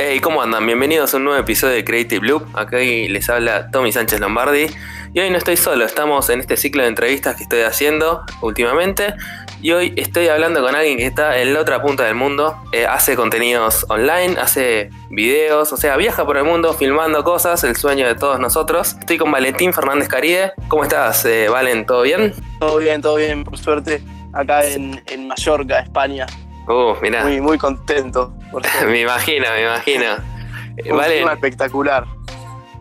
Hey, ¿cómo andan? Bienvenidos a un nuevo episodio de Creative Loop. Aquí les habla Tommy Sánchez Lombardi. Y hoy no estoy solo, estamos en este ciclo de entrevistas que estoy haciendo últimamente. Y hoy estoy hablando con alguien que está en la otra punta del mundo. Eh, hace contenidos online, hace videos, o sea, viaja por el mundo filmando cosas, el sueño de todos nosotros. Estoy con Valentín Fernández Caride. ¿Cómo estás, eh, Valen? ¿Todo bien? Todo bien, todo bien, por suerte. Acá en, en Mallorca, España. Uh, mirá. Muy, muy contento. me imagino, me imagino. Eh, Un clima espectacular.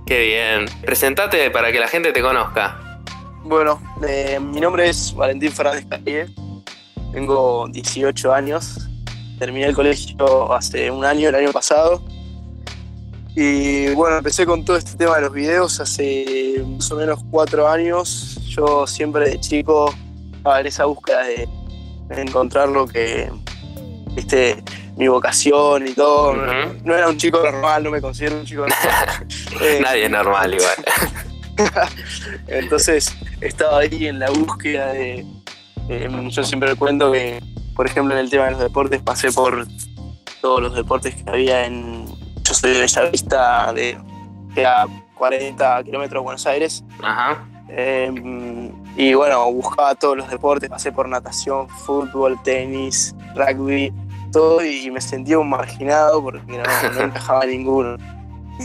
qué bien. Presentate para que la gente te conozca. Bueno, eh, mi nombre es Valentín Fernández. Tengo 18 años. Terminé el colegio hace un año, el año pasado. Y bueno, empecé con todo este tema de los videos hace más o menos cuatro años. Yo siempre de chico estaba en esa búsqueda de encontrar lo que, viste, mi vocación y todo. No era un chico normal, no me considero un chico normal. Eh, Nadie es normal igual. Entonces estaba ahí en la búsqueda de. eh, yo siempre cuento que, por ejemplo, en el tema de los deportes, pasé por todos los deportes que había en. Yo soy de Bellavista, de que a 40 kilómetros de Buenos Aires. Ajá. eh, y bueno, buscaba todos los deportes, pasé por natación, fútbol, tenis, rugby, todo, y me sentía un marginado porque no, no encajaba en ninguno.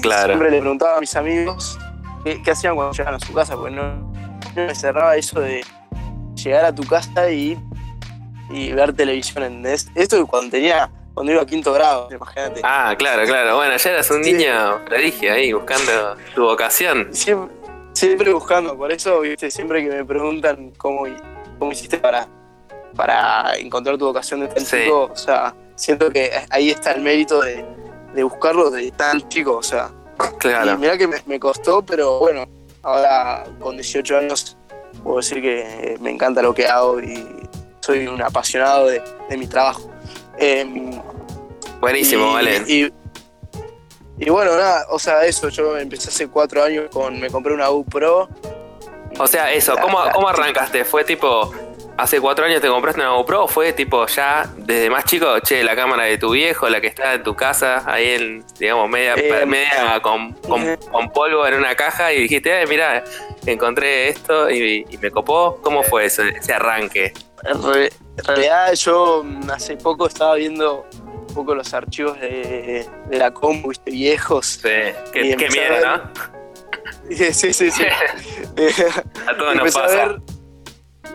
Claro. Siempre le preguntaba a mis amigos qué, qué hacían cuando llegaban a su casa, porque no, no me cerraba eso de llegar a tu casa y, y ver televisión, ¿entendés? Esto cuando tenía, cuando iba a quinto grado, imagínate. Ah, claro, claro. Bueno, ya eras un Sí. niño prodigio ahí, buscando tu vocación. Siempre, siempre buscando, por eso, viste, siempre que me preguntan cómo, cómo hiciste para, para encontrar tu vocación de tan Sí. chico, o sea, siento que ahí está el mérito de, de buscarlo de tan chico, o sea. Claro. mirá que me, me costó, pero bueno, ahora con 18 años puedo decir que me encanta lo que hago y soy un apasionado de, de mi trabajo. Em, Buenísimo, y, vale. Y, y bueno, nada, o sea, eso, yo empecé hace cuatro años con, me compré una GoPro. O sea, eso, ¿cómo, cómo arrancaste? ¿Fue tipo, hace cuatro años te compraste una GoPro fue tipo ya desde más chico, che, la cámara de tu viejo, la que está en tu casa, ahí en, digamos, media, Eh, media con, con- con polvo en una caja y dijiste, eh, mira, encontré esto y, y me copó? ¿Cómo fue ese, ese arranque? En, re- en realidad yo mm, hace poco estaba viendo un poco los archivos de, de la compu, viste, viejos. Sí, qué, miedo, ver- ¿no? Sí, sí, sí. sí. Eh, A todos nos a pasa. ver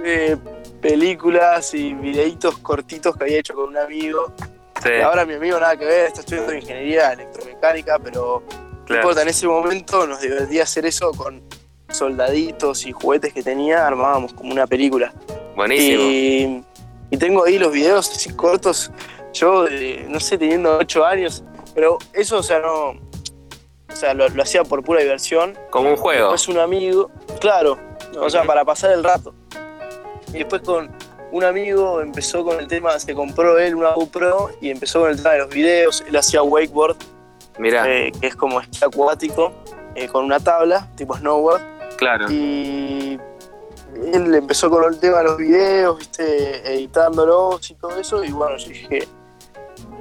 eh, películas y videitos cortitos que había hecho con un amigo. Sí, Y ahora mi amigo nada que ver, está estudiando ingeniería electromecánica, pero no importa, en ese momento nos divertía hacer eso con soldaditos y juguetes que tenía, armábamos como una película. Buenísimo. Y, y tengo ahí los videos así cortos, yo, de, no sé, teniendo 8 años, pero eso, o sea, no. O sea, lo, lo hacía por pura diversión. Como un juego. Después un amigo, claro, o sea, para pasar el rato. Y después con un amigo empezó con el tema, se compró él una GoPro y empezó con el tema de los videos. Él hacía wakeboard, Mira, eh, que es como esquí acuático, eh, con una tabla, tipo snowboard. claro. Y él empezó con el tema de los videos, viste, editándolos y todo eso. Y bueno, yo dije,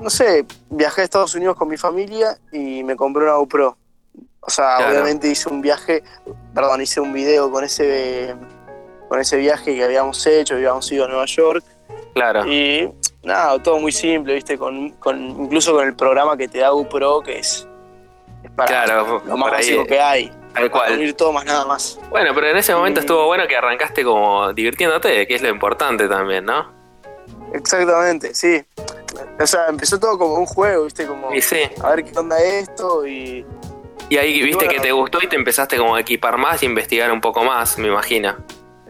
no sé, viajé a Estados Unidos con mi familia y me compré una GoPro. O sea, Claro. obviamente hice un viaje, perdón, hice un video con ese, con ese viaje que habíamos hecho, habíamos ido a Nueva York. Claro. Y nada, todo muy simple, viste, con, con incluso con el programa que te da GoPro, que es, es para Claro, lo más básico que hay. tal cual. unir todo más nada más. Bueno, pero en ese momento Y- estuvo bueno que arrancaste como divirtiéndote, que es lo importante también, ¿no? Exactamente, sí. O sea, empezó todo como un juego, ¿viste? Como Y sí. a ver qué onda esto y... Y ahí viste bueno. que te gustó y te empezaste como a equipar más y investigar un poco más, me imagino.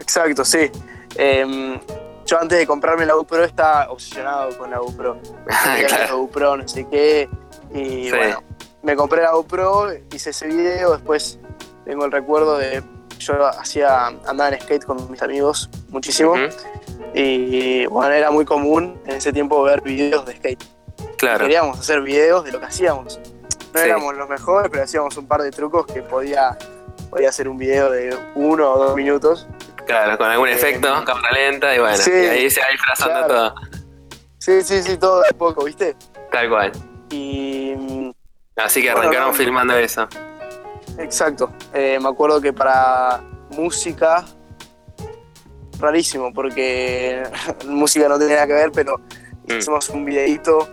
Exacto, sí. Em, yo antes de comprarme la GoPro estaba obsesionado con la GoPro. Quería la claro. GoPro, no sé qué. Y Sí. bueno, me compré la GoPro, hice ese video, después tengo el recuerdo de... Yo hacía, andaba en skate con mis amigos muchísimo. Y bueno, era muy común en ese tiempo ver videos de skate. Claro. queríamos hacer videos de lo que hacíamos. No Sí. éramos los mejores, pero hacíamos un par de trucos que podía, podía hacer un video de uno o dos minutos. Claro, con algún efecto, cámara lenta y bueno, sí, y ahí se va disfrazando claro. todo. Sí, sí, sí, todo de poco, ¿viste? Tal cual. Y, Así que Bueno, arrancaron no. filmando eso. Exacto. Eh, me acuerdo que para música, rarísimo, porque música no tenía nada que ver, pero Mm. hicimos un videíto.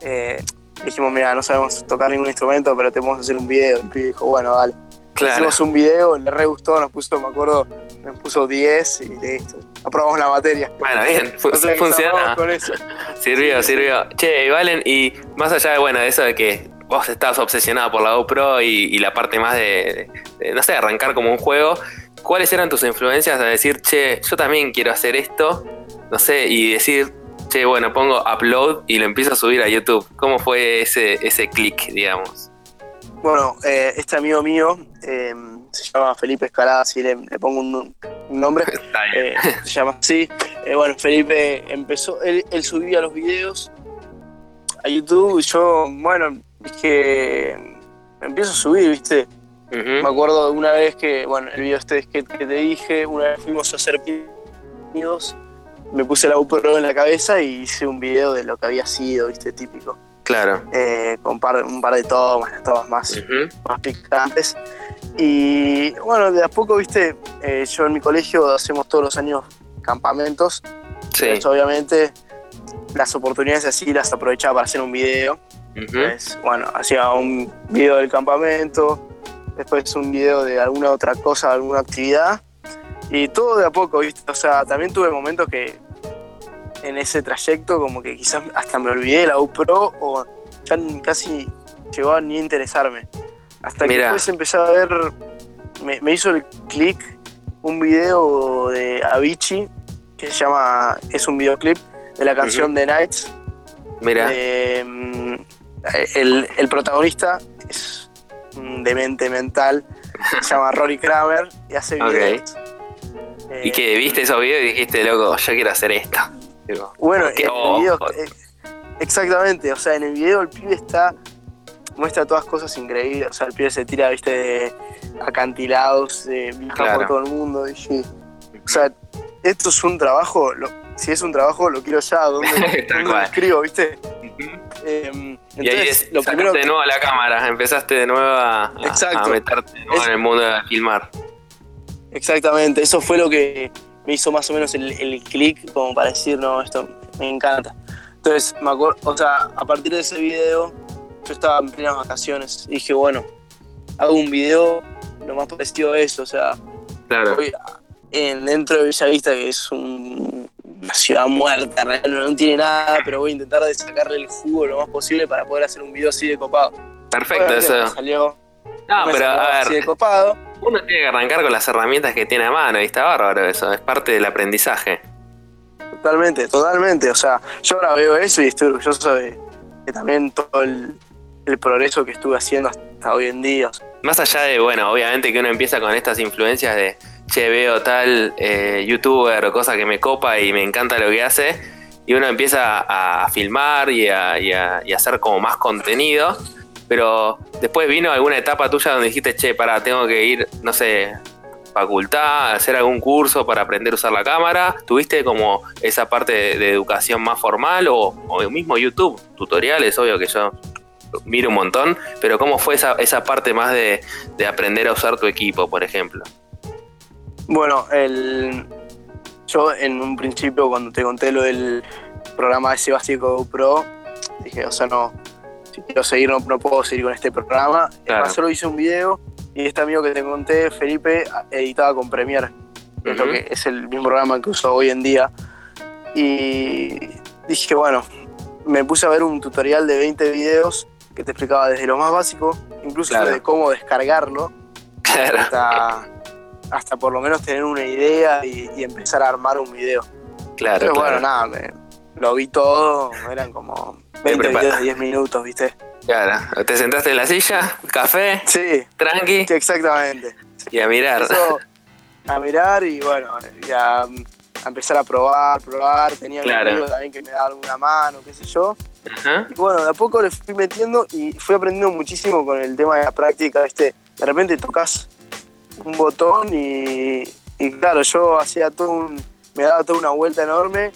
eh, dijimos, mira, no sabemos tocar ningún instrumento, pero te podemos hacer un video. El pibe dijo, bueno, dale. Claro. Hicimos un video, le re gustó, nos puso, me acuerdo, nos puso 10 y listo. Aprobamos la materia. Bueno, bien, fu- O sea, funciona. con eso. Sirvió, sirvió. Che, y Valen, y más allá de, bueno, de eso de que vos estás obsesionado por la GoPro y, y la parte más de, de, no sé, arrancar como un juego, ¿cuáles eran tus influencias a decir, che, yo también quiero hacer esto? No sé, y decir, che, bueno, pongo upload y lo empiezo a subir a YouTube. ¿Cómo fue ese, ese clic, digamos? Bueno, eh, este amigo mío eh, se llama Felipe Escalada, si le, le pongo un, un nombre. Eh, se llama así. Eh, bueno, Felipe empezó, él, él subía los videos a YouTube y yo, bueno, dije, empiezo a subir, ¿viste? Me acuerdo de una vez que, bueno, el video este que, que te dije, una vez fuimos a hacer amigos, me puse la GoPro en la cabeza y hice un video de lo que había sido, ¿viste? Típico. Claro. Eh, con par- un par de tomas, tomas más más picantes. Y bueno, de a poco, viste, eh, yo en mi colegio hacemos todos los años campamentos. Sí. Entonces, obviamente, las oportunidades así las aprovechaba para hacer un video. Pues, bueno, hacía un video del campamento, después un video de alguna otra cosa, alguna actividad. Y todo de a poco, viste. O sea, también tuve momentos que en ese trayecto, como que quizás hasta me olvidé de la GoPro o ya casi llegó a ni interesarme. Hasta que después empecé a ver, me, me hizo el clic un video de Avicii que se llama, es un videoclip de la canción The Nights. Mira. Eh, el, el protagonista es un demente mental, se llama Rory Kramer y hace videos. Eh, ¿Y que viste esos videos y dijiste, loco, yo quiero hacer esto? Digo, Bueno, en el video, eh, exactamente, o sea, en el video el pibe está, muestra todas cosas increíbles, o sea, el pibe se tira, viste, de acantilados, eh, viaja Claro. por todo el mundo, y sí. o sea, esto es un trabajo, lo- si es un trabajo lo quiero ya, ¿dónde, Tal dónde lo escribo, viste? Eh, Y ahí es, lo primero de nuevo la cámara, empezaste de nuevo a, a- a meterte de nuevo Es- en el mundo de filmar. Exactamente, eso fue lo que me hizo más o menos el, el clic como para decir, no, esto me encanta. Entonces, me acuerdo, o sea, a partir de ese video, yo estaba en plenas vacaciones y dije, bueno, hago un video lo más parecido a eso, o sea, Claro. voy a- en, dentro de Bellavista, que es un- una ciudad muerta, realmente no tiene nada, pero voy a intentar de sacarle el jugo lo más posible para poder hacer un video así de copado. Perfecto, Obviamente eso. me salió, No, me pero a de ver, copado. uno tiene que arrancar con las herramientas que tiene a mano y está bárbaro eso, es parte del aprendizaje. Totalmente, totalmente. O sea, yo ahora veo eso y estoy orgulloso de, de también todo el, el progreso que estuve haciendo hasta hoy en día. Más allá de, bueno, obviamente que uno empieza con estas influencias de, che, veo tal eh, youtuber o cosa que me copa y me encanta lo que hace, y uno empieza a, a filmar y a, y a- y a hacer como más contenido, pero después vino alguna etapa tuya donde dijiste, che, para, tengo que ir, no sé, facultad, hacer algún curso para aprender a usar la cámara, ¿tuviste como esa parte de, de educación más formal o, o mismo YouTube, tutoriales, obvio que yo miro un montón, pero ¿cómo fue esa, esa parte más de, de aprender a usar tu equipo, por ejemplo? bueno, el, yo en un principio cuando te conté lo del programa ese básico Pro, dije, o sea, no, si quiero seguir no, no puedo seguir con este programa. Claro. Además, solo hice un video y este amigo que te conté, Felipe, editaba con Premiere. que es, lo que es el mismo programa que uso hoy en día. Y dije, bueno, me puse a ver un tutorial de 20 videos que te explicaba desde lo más básico, incluso Claro. de cómo descargarlo, Claro, hasta, hasta por lo menos tener una idea y, y empezar a armar un video. claro, Pero claro. bueno, nada, me- lo vi todo, eran como 20 prepara- videos de 10 minutos, ¿viste? Claro. Te sentaste en la silla, café, Sí, tranqui, sí, exactamente. y a mirar. Eso, a mirar y bueno, y a, a empezar a probar, probar. Tenía Claro. un amigo también que me daba alguna mano, qué sé yo. Ajá. Y bueno, de a poco le fui metiendo y fui aprendiendo muchísimo con el tema de la práctica. ¿viste? De repente tocas un botón y, y claro, yo hacía todo un. me daba toda una vuelta enorme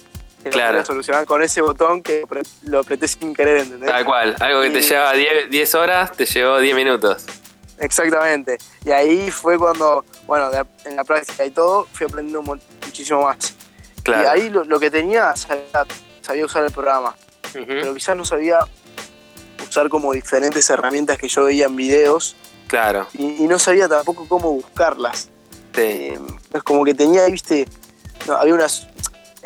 que Claro. lo solucionar con ese botón que lo apreté sin querer, ¿entendés? Tal cual. Algo que te Y- llevaba 10, 10 horas, te llevó 10 minutos. Exactamente. Y ahí fue cuando, bueno, de- en la práctica y todo, fui aprendiendo mu- muchísimo más. Claro. Y ahí lo, lo que tenía, sabía, sabía usar el programa, pero quizás no sabía usar como diferentes herramientas que yo veía en videos Claro. y, y no sabía tampoco cómo buscarlas. Sí. Eh, es como que tenía, viste, no, había unas.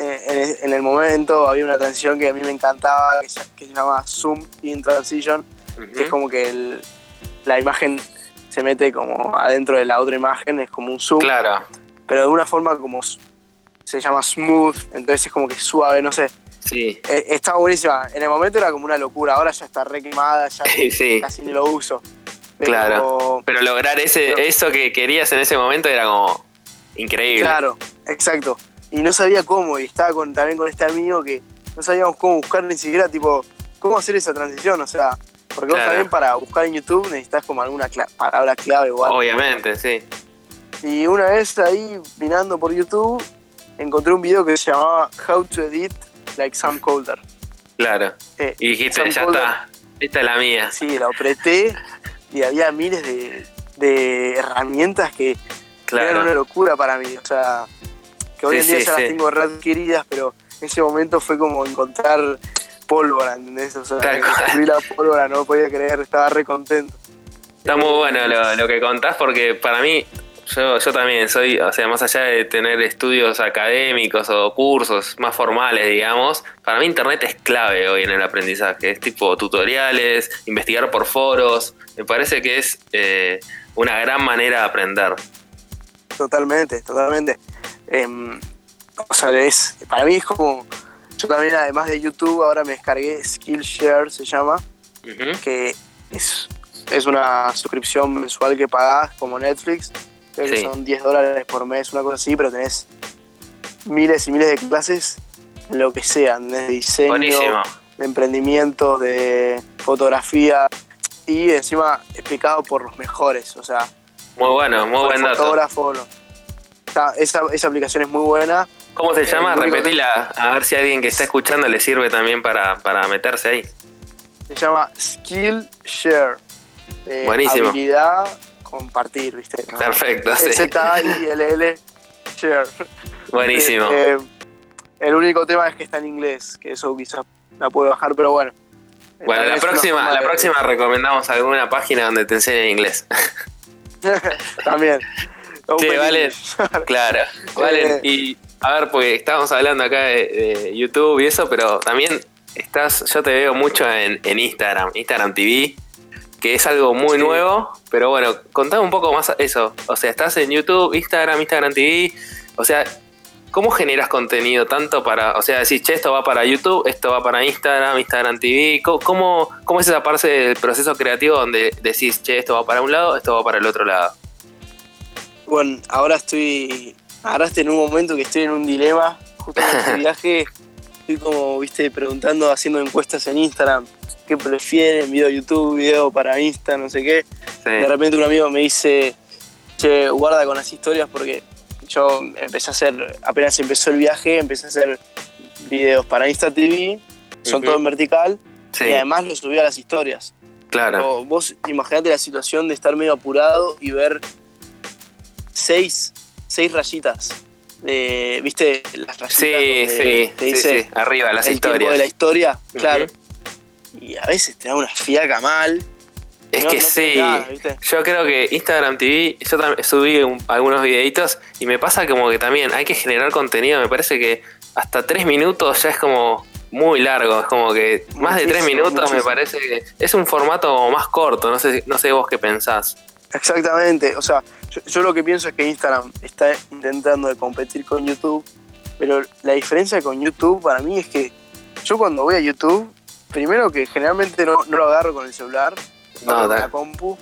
Eh, en, el- en el momento había una transición que a mí me encantaba, que se, que se llama Zoom in Transition, que es como que el- la imagen se mete como adentro de la otra imagen, es como un zoom, Claro. pero de una forma como se llama smooth, entonces es como que suave, no sé. Sí. Eh, estaba buenísima. En el momento era como una locura, ahora ya está re quemada, ya sí. casi ni lo uso. Pero, Claro. Pero lograr ese, Pero- eso que querías en ese momento era como increíble. Claro, exacto. Y no sabía cómo, y estaba con, también con este amigo que no sabíamos cómo buscar ni siquiera, tipo, cómo hacer esa transición, o sea, porque Claro. vos también para buscar en YouTube necesitas como alguna cla- palabra clave o algo. Obviamente, sí. Y una vez ahí, mirando por YouTube, encontré un video que se llamaba How to Edit Like Sam Colder. Claro. Eh, Y dijiste, Sam ya Colder. está. Esta es la mía. Sí, lo apreté y había miles de, de herramientas que eran una locura para mí. O sea, que hoy en día ya las tengo readquiridas, pero en ese momento fue como encontrar pólvora, ¿entendés? O sea, cual. descubrí la pólvora, no podía creer, estaba re contento. Está muy bueno lo, lo que contás porque para mí, yo, yo también soy, o sea, más allá de tener estudios académicos o cursos más formales, digamos, para mí Internet es clave hoy en el aprendizaje. Es tipo tutoriales, investigar por foros. Me parece que es eh, una gran manera de aprender. Totalmente, totalmente. Em, o sea, es, para mí es como. Yo también, además de YouTube, ahora me descargué Skillshare, se llama, que es, es una suscripción mensual que pagás como Netflix. Creo que son 10 dólares por mes, una cosa así, pero tenés miles y miles de clases, lo que sean, de diseño, Buenísimo. de emprendimiento, de fotografía y encima explicado por los mejores, o sea, Muy bueno, muy buen dato. fotógrafo. no. Está- esa, esa aplicación es muy buena. ¿Cómo se llama? el único- Repetila, a ver si a alguien que está escuchando le sirve también para, para meterse ahí. Se llama Skillshare. Eh, Buenísimo. Habilidad compartir, ¿viste? No. Perfecto, sí. Z-I-L-L Share. Buenísimo. Eh, el único tema es que está en inglés, que eso quizás la puedo bajar, pero bueno. Bueno, la próxima, la de- próxima recomendamos alguna página donde te enseñen inglés. También. Sí, Open vale. English. Claro. Vale, Eh. y a ver, porque estábamos hablando acá de, de YouTube y eso, pero también estás, yo te veo mucho en, en Instagram, Instagram TV, que es algo muy Sí. nuevo, pero bueno, contame un poco más eso. O sea, estás en YouTube, Instagram, Instagram TV, o sea, ¿cómo generas contenido tanto para, o sea, decís, che, esto va para YouTube, esto va para Instagram, Instagram TV, ¿cómo, cómo, cómo es esa parte del proceso creativo donde decís, che, esto va para un lado, esto va para el otro lado? Bueno, ahora estoy. Ahora estoy en un momento que estoy en un dilema. Justo en este viaje estoy como, viste, preguntando, haciendo encuestas en Instagram. ¿Qué prefieren? ¿Video YouTube, video para Insta, no sé qué? Sí. De repente un amigo me dice, che, guarda con las historias porque yo empecé a hacer, apenas empezó el viaje, empecé a hacer videos para Insta TV, son Ujú. todo en vertical, Sí, y además los subí a las historias. claro. Pero vos imaginate la situación de estar medio apurado y ver seis, seis rayitas. ¿Viste? Las rayitas. Sí, donde sí, te sí, dice sí, arriba las el tiempo historias. de la historia, claro. Y a veces te da una fiaca mal. Es No, que no sí, tenés nada, ¿viste? yo creo que Instagram TV, yo también subí un- algunos videitos y me pasa como que también hay que generar contenido, me parece que hasta tres minutos ya es como muy largo, es como que más de tres Muchísimo, minutos me parece que es un formato más corto, no sé, no sé vos qué pensás. Exactamente, o sea, yo, yo lo que pienso es que Instagram está intentando de competir con YouTube, pero la diferencia con YouTube para mí es que yo cuando voy a YouTube, primero que generalmente no, no lo agarro con el celular, No, con la compu,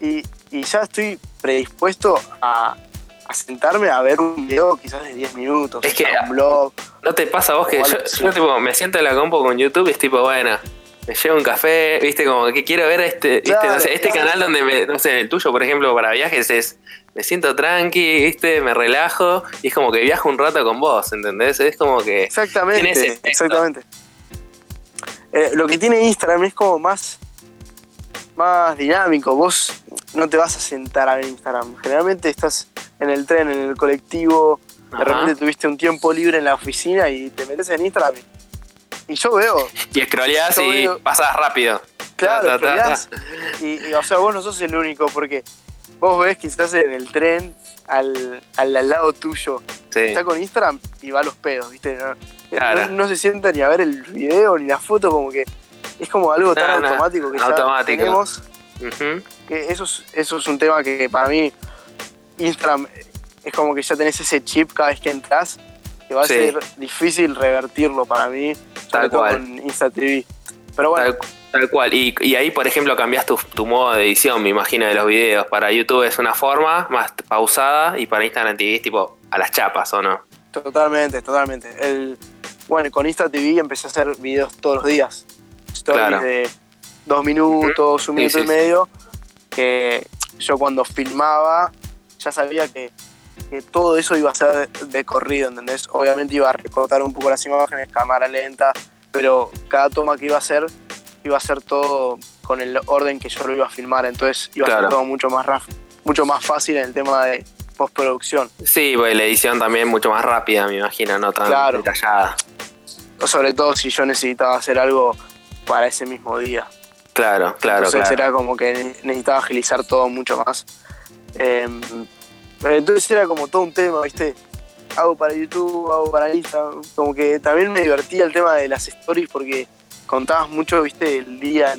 y, y ya estoy predispuesto a, a sentarme a ver un video quizás de 10 minutos, Es que- un blog. ¿No te pasa a vos que yo, yo, tipo, me siento en la compu con YouTube y es tipo, bueno, me llevo un café, viste, como que quiero ver este, viste, Claro, no sé, este claro. canal donde me, no sé, el tuyo, por ejemplo, para viajes es me siento tranqui, ¿viste? Me relajo y es como que viajo un rato con vos, ¿entendés? Es como que... Exactamente, exactamente. Eh, lo que tiene Instagram es como más, más dinámico. Vos no te vas a sentar a ver Instagram. Generalmente estás en el tren, en el colectivo, de repente tuviste un tiempo libre en la oficina y te metes en Instagram. Y yo veo. Y scrolleás y pasas rápido. Claro, y, o sea, vos no sos el único, porque vos ves quizás en el tren al, al, lado tuyo. Está con Instagram y va a los pedos, ¿viste? No, se sienta ni a ver el video ni la foto, como que es como algo tan automático que ya tenemos. que eso es, eso es un tema que para mí Instagram es como que ya tenés ese chip cada vez que entras, que va a ser difícil revertirlo para mí, Tal cual. con Insta TV. Pero bueno. Tal, cual. Y, ahí, por ejemplo, cambias tu, modo de edición, me imagino, de los videos. Para YouTube es una forma más pausada y para Instagram TV es tipo a las chapas, ¿o no? Totalmente, totalmente. El, bueno, con Insta TV empecé a hacer videos todos los días. Stories de dos minutos, un minuto y medio. Que yo cuando filmaba ya sabía que, que, todo eso iba a ser de, corrido, ¿entendés? Obviamente iba a recortar un poco las imágenes, cámara lenta, pero cada toma que iba a hacer iba a ser todo con el orden que yo lo iba a filmar, entonces iba a ser todo mucho más mucho más fácil en el tema de postproducción. Sí, pues la edición también mucho más rápida, me imagino, no tan detallada. Sobre todo si yo necesitaba hacer algo para ese mismo día. Claro, claro. Entonces era como que necesitaba agilizar todo mucho más. Em, entonces era como todo un tema, ¿viste? hago para YouTube, hago para Instagram. Como que también me divertía el tema de las stories porque contabas mucho, viste, el día,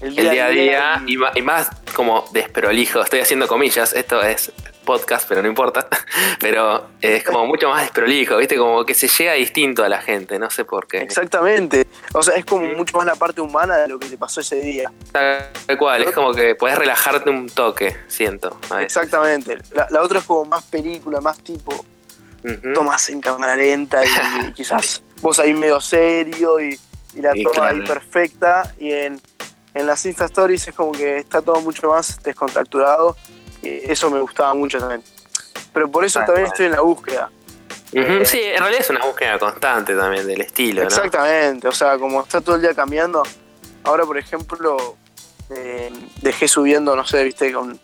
el día, a día, y... más, como desprolijo. Estoy haciendo comillas, esto es podcast, pero no importa. Pero es como mucho más desprolijo, viste, como que se llega distinto a la gente, no sé por qué. Exactamente. O sea, es como mucho más la parte humana de lo que te pasó ese día. Tal cual, es como que puedes relajarte un toque, siento. Exactamente. La, la otra es como más película, más tipo tomas en cámara lenta y quizás vos ahí medio serio y, la toma ahí perfecta y en, las Insta Stories es como que está todo mucho más descontracturado eso me gustaba mucho también. Pero por eso también estoy en la búsqueda. Eh, sí, en realidad es una búsqueda constante también del estilo. Exactamente, o sea, como está todo el día cambiando, ahora por ejemplo eh, dejé subiendo, no sé, viste, con,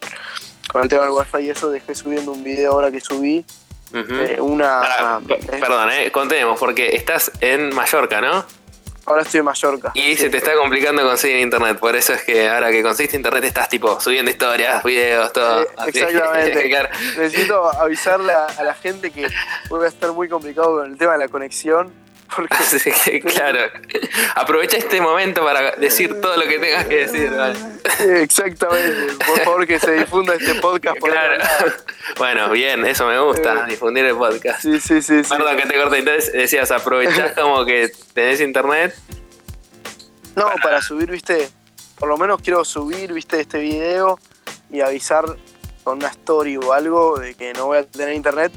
con el tema del wifi y eso, dejé subiendo un video ahora que subí eh, una. perdón, eh, contemos, porque estás en Mallorca, ¿no? Ahora estoy en Mallorca. Y se te está complicando conseguir internet, por eso es que ahora que conseguiste internet estás tipo subiendo historias, videos, todo. Eh, exactamente. Necesito avisarle a, la gente que voy a estar muy complicado con el tema de la conexión claro. Aprovecha este momento para decir todo lo que tengas que decir. Exactamente. Por favor, que se difunda este podcast. claro. Bueno, bien, eso me gusta, eh, difundir el podcast. Sí, sí, sí. Perdón que te corté. Entonces decías, aprovechás como que tenés internet. No, para subir, viste, por lo menos quiero subir, viste, este video y avisar con una story o algo de que no voy a tener internet.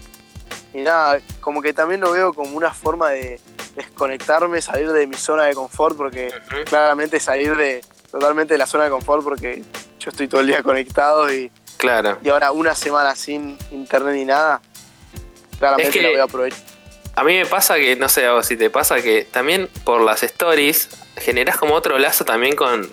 Y nada, como que también lo veo como una forma de, desconectarme, salir de mi zona de confort, porque claramente salir de totalmente de la zona de confort porque yo estoy todo el día conectado y, claro. y ahora una semana sin internet ni nada, claramente lo voy a aprovechar. A mí me pasa que, no sé si te pasa que también por las stories generas como otro lazo también con,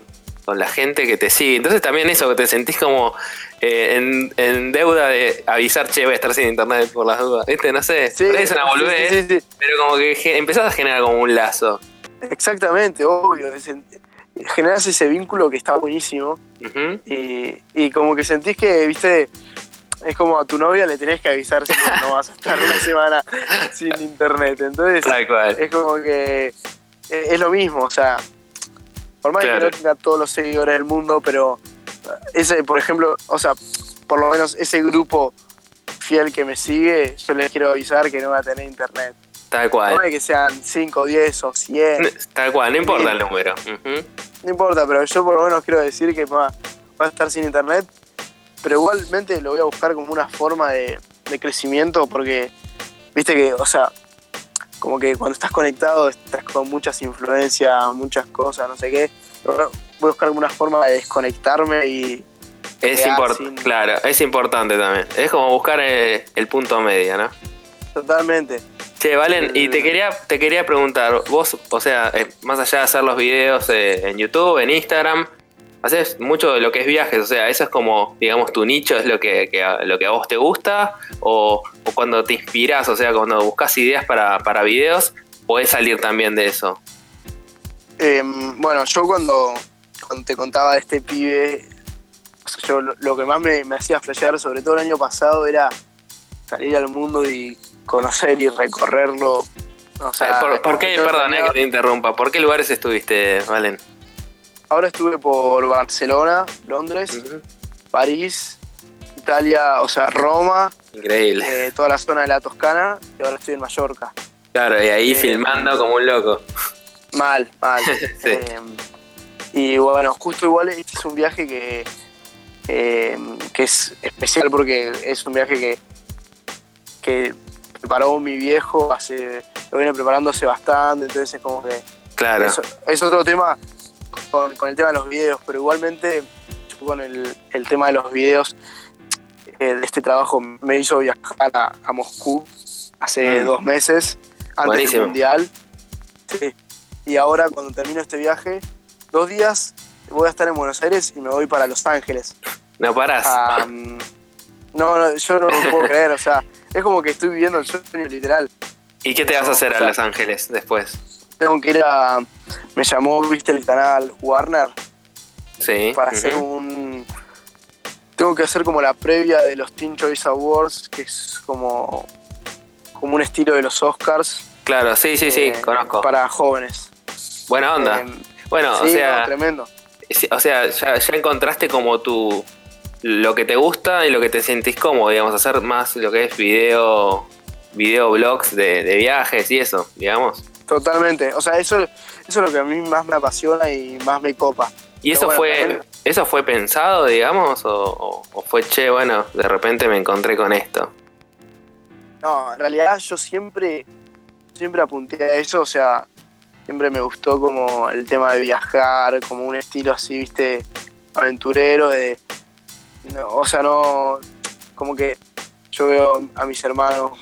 con la gente que te sigue. Entonces también eso, que te sentís como eh, en, deuda de avisar, che, voy a estar sin internet por las dudas. ¿Viste? No sé, sí, es una boludez, pero como que empezás a generar como un lazo. Exactamente, obvio. Generas ese vínculo que está buenísimo. y, como que sentís que, viste, es como a tu novia le tenés que avisar si no vas a estar una semana sin internet. Entonces, es como que es lo mismo, o sea, por más que no tenga todos los seguidores del mundo, pero ese, por ejemplo, o sea, por lo menos ese grupo fiel que me sigue, yo les quiero avisar que no va a tener internet. Tal cual. No hay que sean 5, 10 o 100. Tal cual, no importa el número. No importa, pero yo por lo menos quiero decir que va, a estar sin internet, pero igualmente lo voy a buscar como una forma de, de crecimiento porque, viste que, o sea, como que cuando estás conectado estás con muchas influencias, muchas cosas, no sé qué. voy a buscar alguna forma de desconectarme y, Es importante, claro, es importante también. Es como buscar eh, el, punto medio, ¿no? Totalmente. Che, Valen, y te quería, te quería preguntar, vos, o sea, eh, más allá de hacer los videos eh, en YouTube, en Instagram, haces mucho de lo que es viajes, o sea, eso es como, digamos, tu nicho, es lo que, lo que a vos te gusta, o, cuando te inspiras, o sea, cuando buscas ideas para, para videos, podés salir también de eso. Em, bueno, yo cuando, cuando te contaba de este pibe, yo lo, que más me, hacía flashear, sobre todo el año pasado, era salir al mundo y conocer y recorrerlo. Eh, ¿Por, qué, perdón, que te interrumpa, por qué lugares estuviste, Valen? Ahora estuve por Barcelona, Londres, París, Italia, o sea, Roma. Increíble. Eh, toda la zona de la Toscana y ahora estoy en Mallorca. Claro, y ahí eh, filmando como un loco. Mal, mal. y bueno, justo igual este es un viaje que eh, que es especial porque es un viaje que, que preparó mi viejo, hace, lo viene preparando hace bastante, entonces es como que... Claro. Es, otro tema con, el tema de los videos, pero igualmente con el, tema de los videos eh, de este trabajo me hizo viajar a, Moscú hace mm. dos meses, antes del Mundial. Y ahora cuando termino este viaje, dos días voy a estar en Buenos Aires y me voy para Los Ángeles. No parás. no, yo no lo puedo creer, o sea, es como que estoy viviendo el sueño literal. ¿Y qué te vas a hacer a Los Ángeles después? Tengo que ir a. Me llamó, viste, el canal Warner. Sí. Para hacer un. Tengo que hacer como la previa de los Teen Choice Awards, que es como. como un estilo de los Oscars. Claro, sí, sí, sí, eh, conozco. Para jóvenes. Buena onda. Eh, bueno, o sea. tremendo o sea, ya, encontraste como tu lo que te gusta y lo que te sentís cómodo, digamos, hacer más lo que es video, video blogs de, viajes y eso, digamos. Totalmente, o sea, eso, eso es lo que a mí más me apasiona y más me copa. ¿Y eso fue eso fue pensado, digamos, o, fue, che, bueno, de repente me encontré con esto? No, en realidad yo siempre, siempre apunté a eso, o sea, siempre me gustó como el tema de viajar, como un estilo así, viste, aventurero, de, o sea, no, como que yo veo a mis hermanos,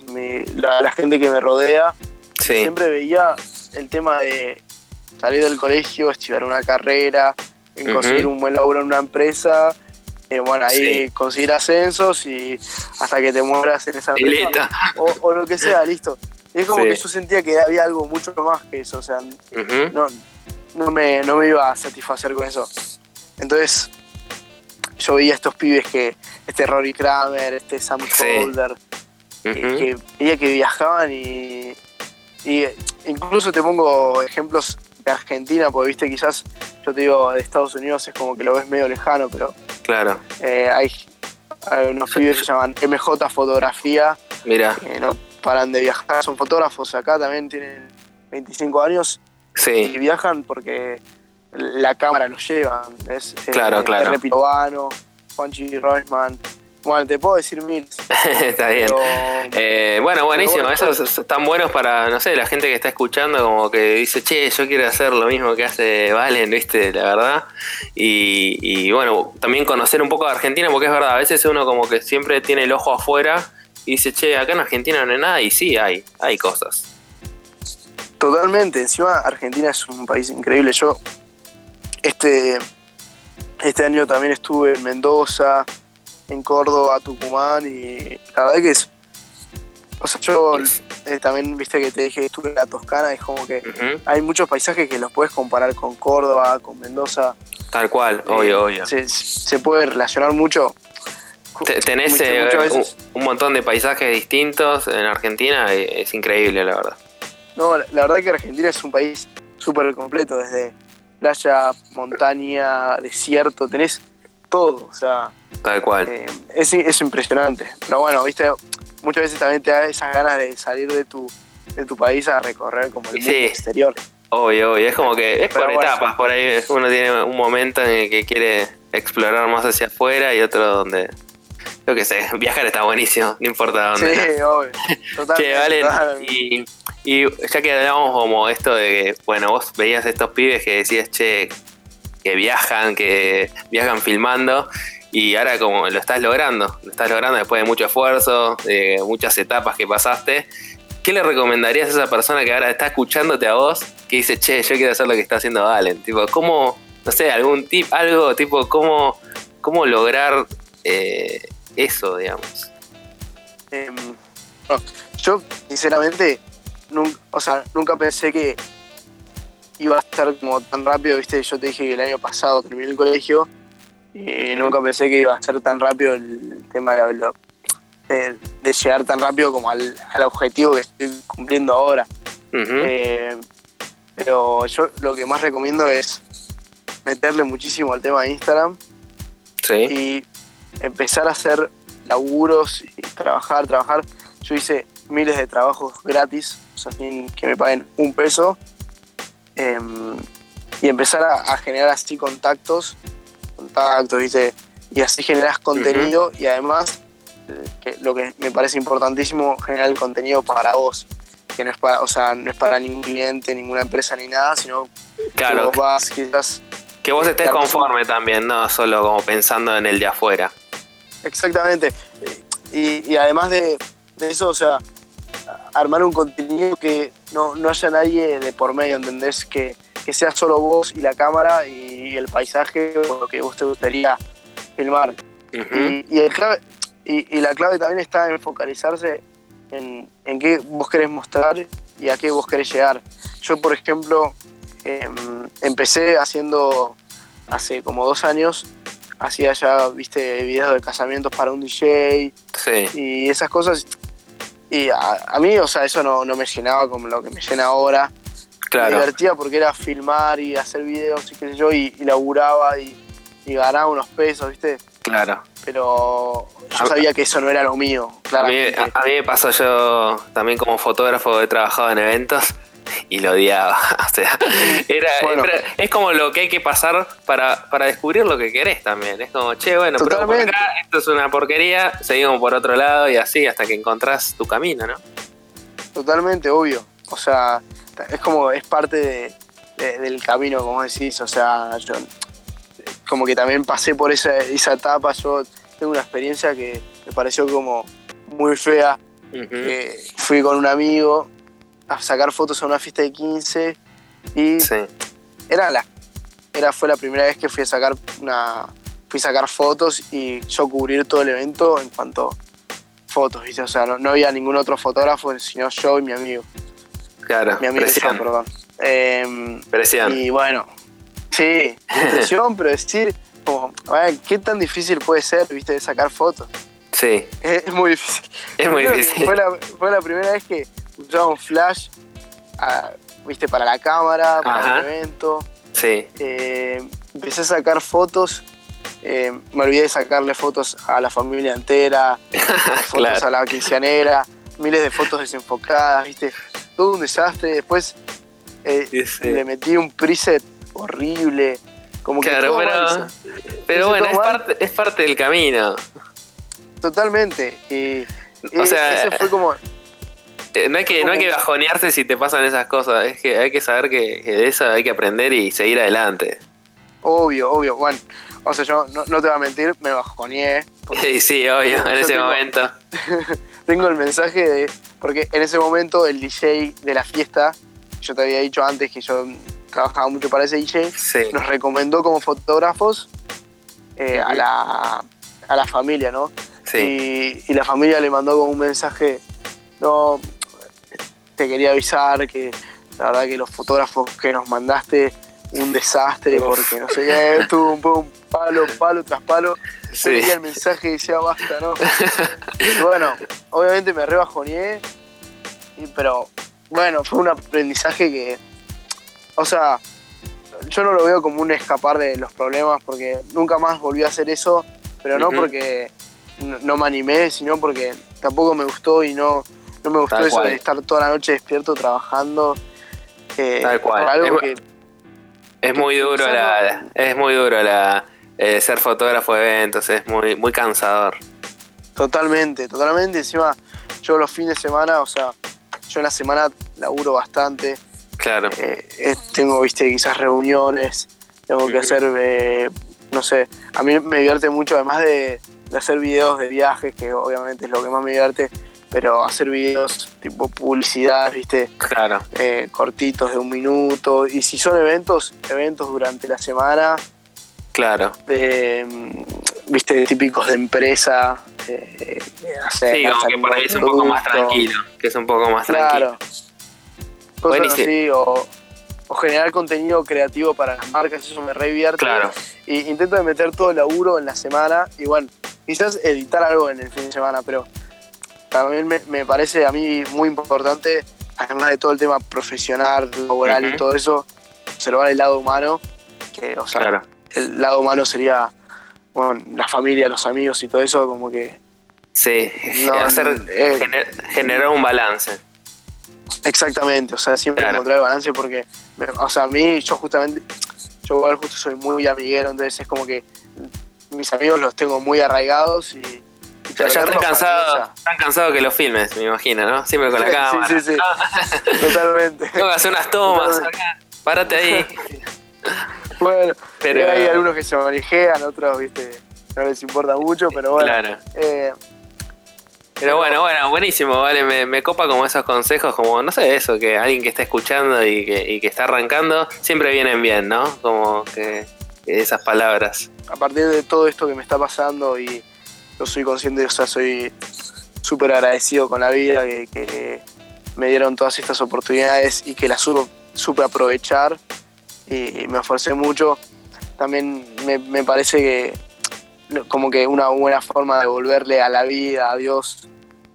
la, gente que me rodea, siempre veía el tema de salir del colegio, estudiar una carrera, conseguir un buen laburo en una empresa, eh, bueno, ahí conseguir ascensos y hasta que te mueras en esa empresa. O, o, lo que sea, listo. Es como que yo sentía que había algo mucho más que eso, o sea, no, no, me, no me iba a satisfacer con eso. Entonces, yo veía a estos pibes que, este Rory Kramer, este Sam Holder, que, veía que viajaban y, y incluso te pongo ejemplos de Argentina, porque viste, quizás yo te digo de Estados Unidos es como que lo ves medio lejano, pero claro. Eh, hay, unos pibes que se llaman MJ Fotografía. Mira paran de viajar, son fotógrafos acá, también tienen 25 años sí. y viajan porque la cámara los lleva. Es, eh, claro, claro. Pirovano, Juanchi Roisman. Bueno, te puedo decir mil. está bien. Eh, bueno, buenísimo. Esos están buenos para, no sé, la gente que está escuchando, como que dice, che, yo quiero hacer lo mismo que hace Valen, ¿viste? La verdad. Y, y bueno, también conocer un poco de Argentina, porque es verdad, a veces uno como que siempre tiene el ojo afuera y dice, che, acá en Argentina no hay nada, y sí hay, hay cosas. Totalmente, encima Argentina es un país increíble. Yo este, este año también estuve en Mendoza, en Córdoba, Tucumán, y la verdad que es. O sea, yo eh, también viste que te dije estuve en la Toscana, es como que hay muchos paisajes que los puedes comparar con Córdoba, con Mendoza. Tal cual, obvio, obvio. Se, se puede relacionar mucho Tenés eh, un, montón de paisajes distintos en Argentina, es increíble, la verdad. No, la, verdad que Argentina es un país súper completo, desde playa, montaña, desierto, tenés todo, o sea. Tal cual. Eh, es, impresionante. Pero bueno, viste, muchas veces también te da esas ganas de salir de tu, de tu país a recorrer como el mundo exterior. Obvio, obvio, es como que es por etapas, por ahí uno tiene un momento en el que quiere explorar más hacia afuera y otro donde yo qué sé, viajar está buenísimo, no importa dónde. Sí, obvio. Totalmente, Y, ya que hablamos como esto de que, bueno, vos veías estos pibes que decías, che, que viajan, que viajan filmando. Y ahora como lo estás logrando, lo estás logrando después de mucho esfuerzo, de muchas etapas que pasaste. ¿Qué le recomendarías a esa persona que ahora está escuchándote a vos, que dice, che, yo quiero hacer lo que está haciendo Valen? Tipo, ¿cómo, no sé, algún tip, algo tipo, cómo, cómo lograr eh, eso, digamos? Em, yo, sinceramente, nunca, o sea, nunca pensé que iba a estar como tan rápido, viste, yo te dije que el año pasado terminé el colegio y nunca pensé que iba a ser tan rápido el tema de, de, llegar tan rápido como al, objetivo que estoy cumpliendo ahora. Eh, pero yo lo que más recomiendo es meterle muchísimo al tema de Instagram y empezar a hacer laburos y trabajar, trabajar. Yo hice miles de trabajos gratis, o sea, sin que me paguen un peso. Em, y empezar a, generar así contactos, contactos, ¿viste? Y así generas contenido y además, lo que me parece importantísimo, generar el contenido para vos. Que no es para, o sea, no es para ningún cliente, ninguna empresa ni nada, sino claro. que vos vas, quizás. Que vos estés conforme también, no solo como pensando en el de afuera. Exactamente. Y, además de, eso, o sea, armar un contenido que no, haya nadie de por medio, ¿entendés? Que, que sea solo vos y la cámara y el paisaje o lo que vos te gustaría filmar. y, el clave, y, la clave también está en focalizarse en, en, qué vos querés mostrar y a qué vos querés llegar. Yo, por ejemplo, em, empecé haciendo hace como dos años hacía ya, viste, videos de casamientos para un DJ y esas cosas. Y a, mí, o sea, eso no, me llenaba como lo que me llena ahora. Me divertía porque era filmar y hacer videos y qué sé yo, y, laburaba y, ganaba unos pesos, viste. Claro. Pero yo sabía que eso no era lo mío. A mí, a mí me pasó yo también como fotógrafo, he trabajado en eventos y lo odiaba. o sea, era, es como lo que hay que pasar para, para, descubrir lo que querés también. Es como, che, bueno, pero por acá esto es una porquería, seguimos por otro lado y así hasta que encontrás tu camino, ¿no? Totalmente, obvio. O sea, es como, es parte del camino, como decís. O sea, yo como que también pasé por esa, esa etapa. Yo tengo una experiencia que me pareció como muy fea. fui con un amigo a sacar fotos a una fiesta de 15 y era la era fue la primera vez que fui a sacar una fui a sacar fotos y yo cubrir todo el evento en cuanto fotos, ¿viste? O sea, no, había ningún otro fotógrafo sino yo y mi amigo. Claro, mi amigo yo, perdón. Eh, y bueno, sí, presión, pero decir como, ¿qué tan difícil puede ser, viste, de sacar fotos? Sí. Es, muy difícil. Es muy difícil. Fue la, fue la primera vez que usaba un flash, ah, viste, para la cámara, para el evento. Sí. Eh, empecé a sacar fotos. Eh, me olvidé de sacarle fotos a la familia entera, fotos a la quinceanera, miles de fotos desenfocadas, viste, todo un desastre. Después eh, le metí un preset horrible. Como que pero, pero bueno, es parte, es parte del camino. Totalmente. Y, o sea, ese fue como eh, no hay que, no hay que bajonearse si te pasan esas cosas, es que hay que saber que, de eso hay que aprender y seguir adelante. Obvio, obvio, bueno, o sea, yo no, te voy a mentir, me bajoneé. Sí, sí, obvio, en ese momento. tengo el mensaje de, porque en ese momento el DJ de la fiesta, yo te había dicho antes que yo trabajaba mucho para ese DJ, nos recomendó como fotógrafos eh, a, la, a la familia, ¿no? Sí. Y, y la familia le mandó como un mensaje, no, te quería avisar que la verdad que los fotógrafos que nos mandaste, un desastre, porque no sé qué, tuvo un, un palo, palo tras palo. Sí. el mensaje y decía basta, ¿no? y bueno, obviamente me rebajoneé, pero bueno, fue un aprendizaje que, o sea, yo no lo veo como un escapar de los problemas porque nunca más volví a hacer eso, pero no porque no me animé, sino porque tampoco me gustó y no, no me gustó eso de estar toda la noche despierto trabajando. Eh, Tal cual. es, que, es muy duro la, es muy duro la eh, ser fotógrafo de eventos, es muy, muy cansador. Totalmente, totalmente. Encima, yo los fines de semana, o sea, yo en la semana laburo bastante. Claro. Eh, tengo, viste, quizás reuniones, tengo que hacer no sé, a mí me divierte mucho, además de, de hacer videos de viajes, que obviamente es lo que más me divierte, pero hacer videos tipo publicidad, ¿viste? Claro. Eh, cortitos de un minuto. Y si son eventos, eventos durante la semana, Claro. de, mm, ¿viste? Típicos de empresa. eh, hacer- Sí, como que por ahí es un poco más tranquilo. Que es un poco más tranquilo. Claro. Cosas Buenísimo. así, o, o generar contenido creativo para las marcas, eso me re divierte. Claro. Y intento de meter todo el laburo en la semana y bueno, quizás editar algo en el fin de semana, pero también me, me parece a mí muy importante, además de todo el tema profesional, laboral y todo eso, observar el lado humano, que, o sea, Claro. El lado humano sería, bueno, la familia, los amigos y todo eso, como que Sí. No, Hacer, eh. gener- generar un balance. Exactamente, o sea, siempre Claro. encontrar el balance porque, o sea, a mí, yo justamente, yo igual justo soy muy amiguero, entonces es como que mis amigos los tengo muy arraigados y... Pero ya están cansados, cansados que lo filmes, me imagino, ¿no? Siempre con la Sí, cámara. sí, sí. Esa, Totalmente. tengo que hacer unas tomas acá. Párate ahí. Bueno, Pero- hay algunos que se manejean, otros, viste, no les importa mucho, pero bueno. Claro. eh, Pero bueno, bueno, buenísimo, vale, me, me copa como esos consejos, como, no sé, eso, que alguien que está escuchando y que, y que está arrancando, siempre vienen bien, ¿no? Como que, esas palabras. a partir de todo esto que me está pasando y yo soy consciente, o sea, soy súper agradecido con la vida, que, que me dieron todas estas oportunidades y que las supe, supe aprovechar y me esforcé mucho. También me, me parece que como que una buena forma de devolverle a la vida, a Dios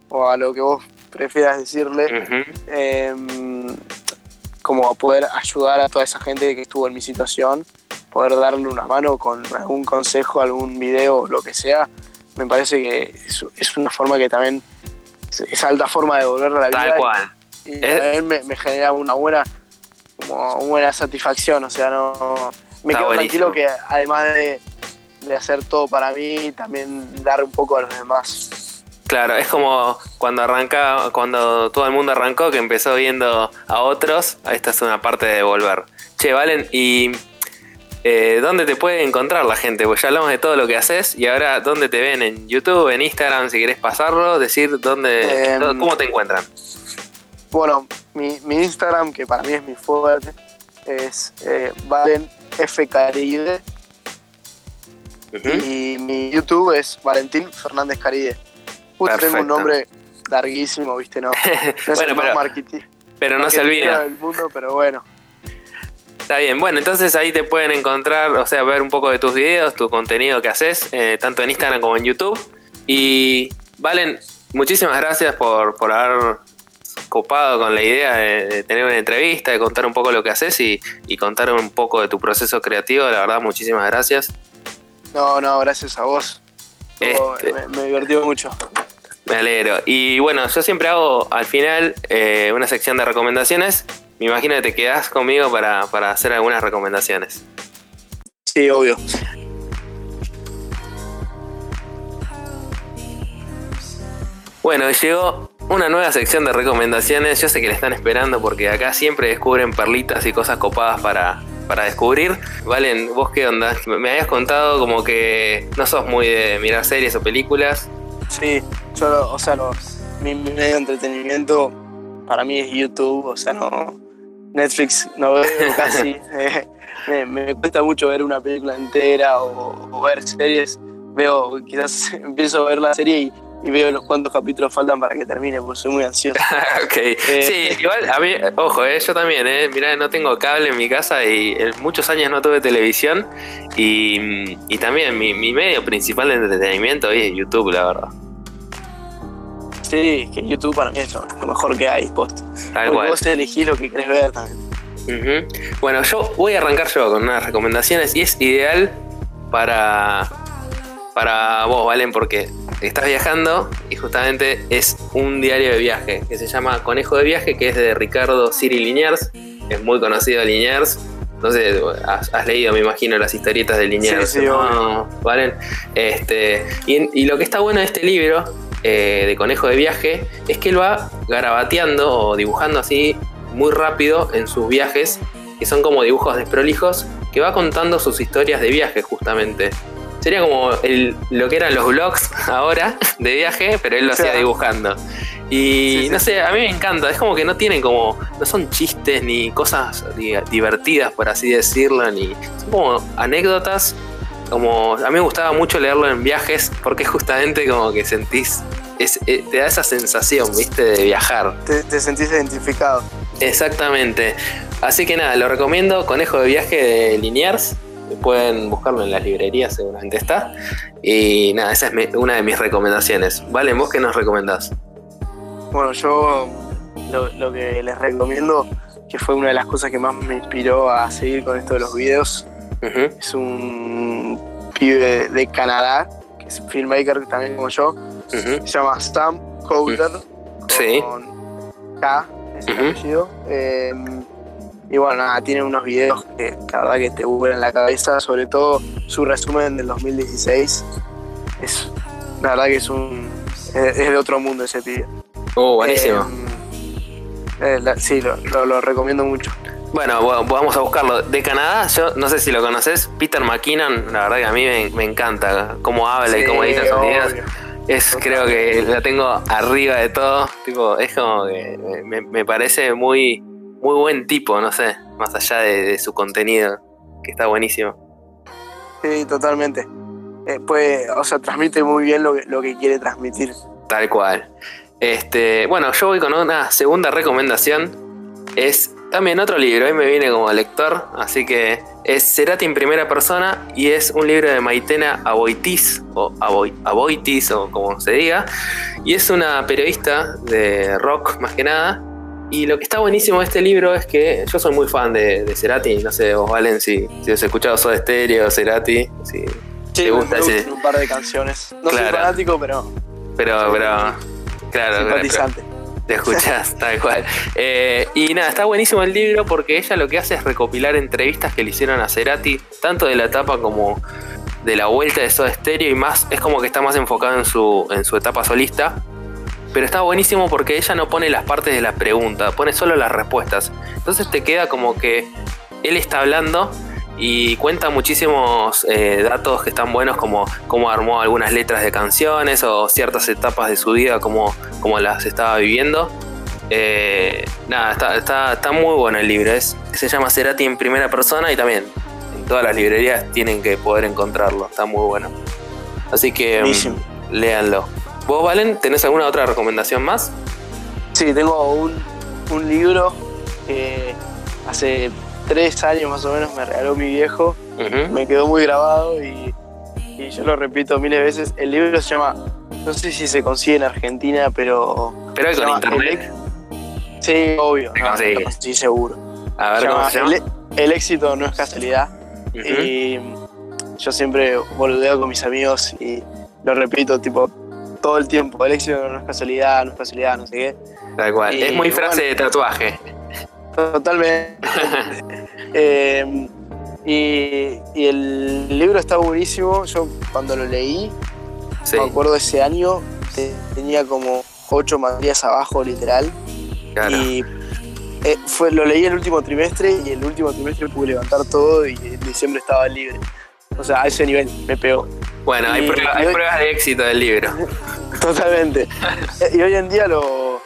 o a lo que vos prefieras decirle, Ujú. eh, como poder ayudar a toda esa gente que estuvo en mi situación, poder darle una mano con algún consejo, algún video, lo que sea, me parece que es, es una forma que también es, alta forma de devolverle a la Tal vida cual. y, y Es- me, me genera una buena como buena satisfacción, o sea, no me Está quedo buenísimo. tranquilo que además de, de hacer todo para mí, también dar un poco a los demás. Claro, es como cuando arranca, cuando todo el mundo arrancó, que empezó viendo a otros, esta es una parte de devolver. Che, Valen, ¿y eh, dónde te puede encontrar la gente? Pues ya hablamos de todo lo que haces y ahora, ¿dónde te ven? ¿En YouTube, en Instagram, si querés pasarlo? Decir dónde, Em, cómo te encuentran. Bueno, mi, mi Instagram, que para mí es mi fuerte, es eh, Valen F. Caride Ujú. y mi YouTube es Valentín Fernández Caride. Justo tengo un nombre larguísimo, viste, no. no es el pero- marketi- Pero no se olvida. del mundo, pero bueno. Está bien, bueno, entonces ahí te pueden encontrar, o sea, ver un poco de tus videos, tu contenido que haces, eh, tanto en Instagram como en YouTube. Y Valen, muchísimas gracias por, por haber copado con la idea de, de tener una entrevista, de contar un poco lo que haces y, y contar un poco de tu proceso creativo. La verdad, muchísimas gracias. No, no, gracias a vos. Este- Me, me divertió mucho. Me alegro. Y bueno, yo siempre hago al final eh, una sección de recomendaciones. Me imagino que te quedás conmigo para, para hacer algunas recomendaciones. Sí, obvio. Bueno, llegó una nueva sección de recomendaciones. Yo sé que la están esperando porque acá siempre descubren perlitas y cosas copadas para, para descubrir. Valen, ¿vos qué onda? Me habías contado como que no sos muy de mirar series o películas. Sí, yo, o sea, mi, mi medio de entretenimiento para mí es YouTube, o sea, no. Netflix no veo casi. eh, me, me cuesta mucho ver una película entera o, o ver series. Veo, quizás empiezo a ver la serie y, y veo los cuantos capítulos faltan para que termine, porque soy muy ansioso. ok. Sí, igual a mí, ojo, eh, yo también, eh, mirá, no tengo cable en mi casa y en muchos años no tuve televisión. Y, y también mi, mi medio principal de entretenimiento hoy es YouTube, la verdad. Sí, que YouTube para mí es lo, mejor que hay, post. Tal Porque cual. vos elegís lo que querés ver también. Bueno, yo voy a arrancar yo con unas recomendaciones y es ideal para, para vos, Valen, porque estás viajando y justamente es un diario de viaje que se llama Conejo de Viaje, que es de Ricardo Siri Liniers, es muy conocido Liniers. Sé, has, has leído, me imagino, las historietas de Liniers. Sí, sí, ¿no, Valen? Este, y, y lo que está bueno de este libro eh, de Conejo de Viaje es que él va garabateando o dibujando así muy rápido en sus viajes que son como dibujos desprolijos, que va contando sus historias de viaje justamente. Sería como el, lo que eran los vlogs ahora de viaje, pero él lo hacía dibujando. Y no sé, a mí me encanta, es como que no tienen como, no son chistes ni cosas divertidas, por así decirlo, ni son como anécdotas. Como a mí me gustaba mucho leerlo en viajes porque justamente como que sentís, eh, te da esa sensación, viste, de viajar. Te, sentís identificado. Exactamente. Así que nada, lo recomiendo, Conejo de Viaje de Liniers. Pueden buscarlo en las librerías, seguramente está. Y nada, esa es una de mis recomendaciones. Vale, ¿vos qué nos recomendás? Bueno, yo lo, que les recomiendo, que fue una de las cosas que más me inspiró a seguir con esto de los videos, es un pibe de Canadá, que es filmmaker también como yo, se llama Stam Coulter, con K, es el apellido. Em, y bueno, nada, tiene unos videos que la verdad que te vuelan la cabeza, sobre todo su resumen del 2016. Es, la verdad que es un es de otro mundo ese pibe. Oh, buenísimo. Eh, eh, sí, lo, recomiendo mucho. Bueno, vamos a buscarlo. De Canadá, yo no sé si lo conoces, Peter McKinnon, la verdad que a mí me, encanta cómo habla y cómo edita sus videos. Es, creo que la tengo arriba de todo. Tipo, es como que me, parece muy, muy buen tipo, no sé, más allá de, su contenido, que está buenísimo. Sí, totalmente. Eh, pues, o sea, transmite muy bien lo lo que quiere transmitir. Tal cual. Este, bueno, yo voy con una segunda recomendación. Es también otro libro, hoy me viene como lector, así que es Cerati en primera persona y es un libro de Maitena Aboitis, o Aboitis, o como se diga, y es una periodista de rock más que nada. Y lo que está buenísimo de este libro es que yo soy muy fan de, de Cerati, no sé, vos Valen, si, si has escuchado Soda Stereo, Cerati, si te gusta ese... un par de canciones. No soy fanático, pero... Pero, pero Claro, Simpatizante. Te escuchas, tal cual. Eh, y nada, está buenísimo el libro porque ella lo que hace es recopilar entrevistas que le hicieron a Cerati, tanto de la etapa como de la vuelta de Soda Stereo y más, es como que está más enfocado en su, en su etapa solista. Pero está buenísimo porque ella no pone las partes de la pregunta, pone solo las respuestas. Entonces te queda como que él está hablando y cuenta muchísimos eh, datos que están buenos como cómo armó algunas letras de canciones o ciertas etapas de su vida como, como las estaba viviendo. Eh, nada, está, está, muy bueno el libro. Es, se llama Cerati en primera persona y también en todas las librerías tienen que poder encontrarlo. Está muy bueno. Así que mm, léanlo. ¿Vos, Valen, tenés alguna otra recomendación más? Sí, tengo un, un libro que hace tres años más o menos me regaló mi viejo. Me quedó muy grabado y, yo lo repito miles de veces. El libro se llama, no sé si se consigue en Argentina, pero. Pero hay con internet. sí, obvio. sí, seguro. A ver, ¿cómo se llama? El, éxito no es casualidad. Y yo siempre boludeo con mis amigos y lo repito, tipo, todo el tiempo. El éxito no es casualidad, no es casualidad, no sé qué. Tal cual. es muy frase de tatuaje. Totalmente. Eh, y, el libro está buenísimo. Yo cuando lo leí, me acuerdo ese año, tenía como ocho materias abajo, literal. Y eh, fue, lo leí el último trimestre y el último trimestre pude levantar todo y en diciembre estaba libre. O sea, a ese nivel me pegó. Bueno, hay, pruebas de éxito del libro. Totalmente. y hoy en día lo,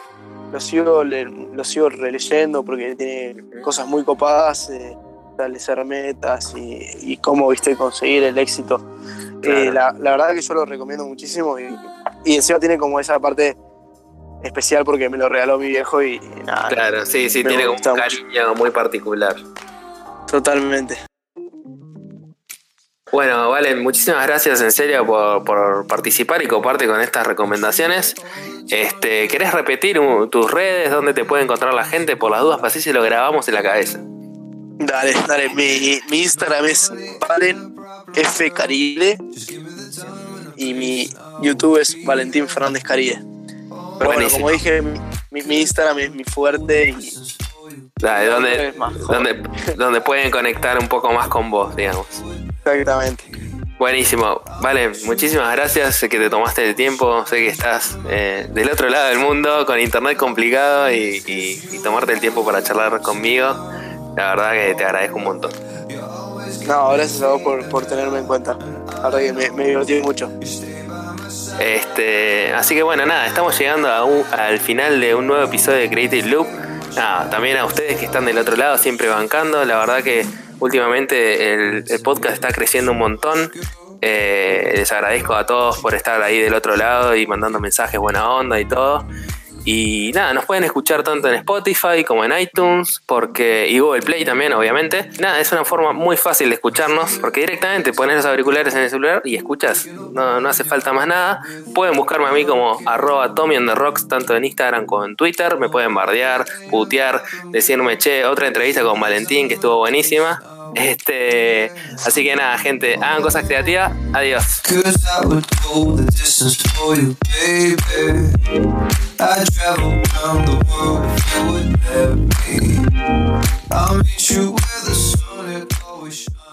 lo sigo, lo sigo releyendo porque tiene cosas muy copadas, eh, establecer metas y, cómo viste conseguir el éxito. Eh, la, verdad que yo lo recomiendo muchísimo y, encima tiene como esa parte especial porque me lo regaló mi viejo y, nada. Claro, sí, sí, tiene un cariño muy particular. Totalmente. Bueno, Valen, muchísimas gracias en serio por, participar y compartir con estas recomendaciones. Este, ¿Querés repetir tus redes, dónde te puede encontrar la gente? Por las dudas, para así se lo grabamos en la cabeza. Dale, dale. Mi, Instagram es Valen F y mi YouTube es Valentín Fernández Caribe. Pero bueno, como dije, mi, Instagram es mi fuerte y. Dale, donde, donde, donde pueden conectar un poco más con vos, digamos. Exactamente. Buenísimo. Vale, muchísimas gracias. Sé que te tomaste el tiempo. Sé que estás eh, del otro lado del mundo con internet complicado y, tomarte el tiempo para charlar conmigo. La verdad que te agradezco un montón. No, gracias a vos por, tenerme en cuenta. La verdad que me, me divertí mucho. Este, así que bueno, nada, estamos llegando al final de un nuevo episodio de Creative Loop. Nada, también a ustedes que están del otro lado, siempre bancando. La verdad que últimamente el, podcast está creciendo un montón. Eh, les agradezco a todos por estar ahí del otro lado y mandando mensajes buena onda y todo. Y nada, nos pueden escuchar tanto en Spotify como en iTunes, porque y Google Play también, obviamente. Nada, es una forma muy fácil de escucharnos, porque directamente pones los auriculares en el celular y escuchas. No, no hace falta más nada. Pueden buscarme a mí como arroba Tommy tanto en Instagram como en Twitter. Me pueden bardear, putear, decirme, che, otra entrevista con Valentín que estuvo buenísima. Este, así que nada, gente, hagan cosas creativas. Adiós. I travel around the world if you would let me. I'll meet you where the sun it always shines.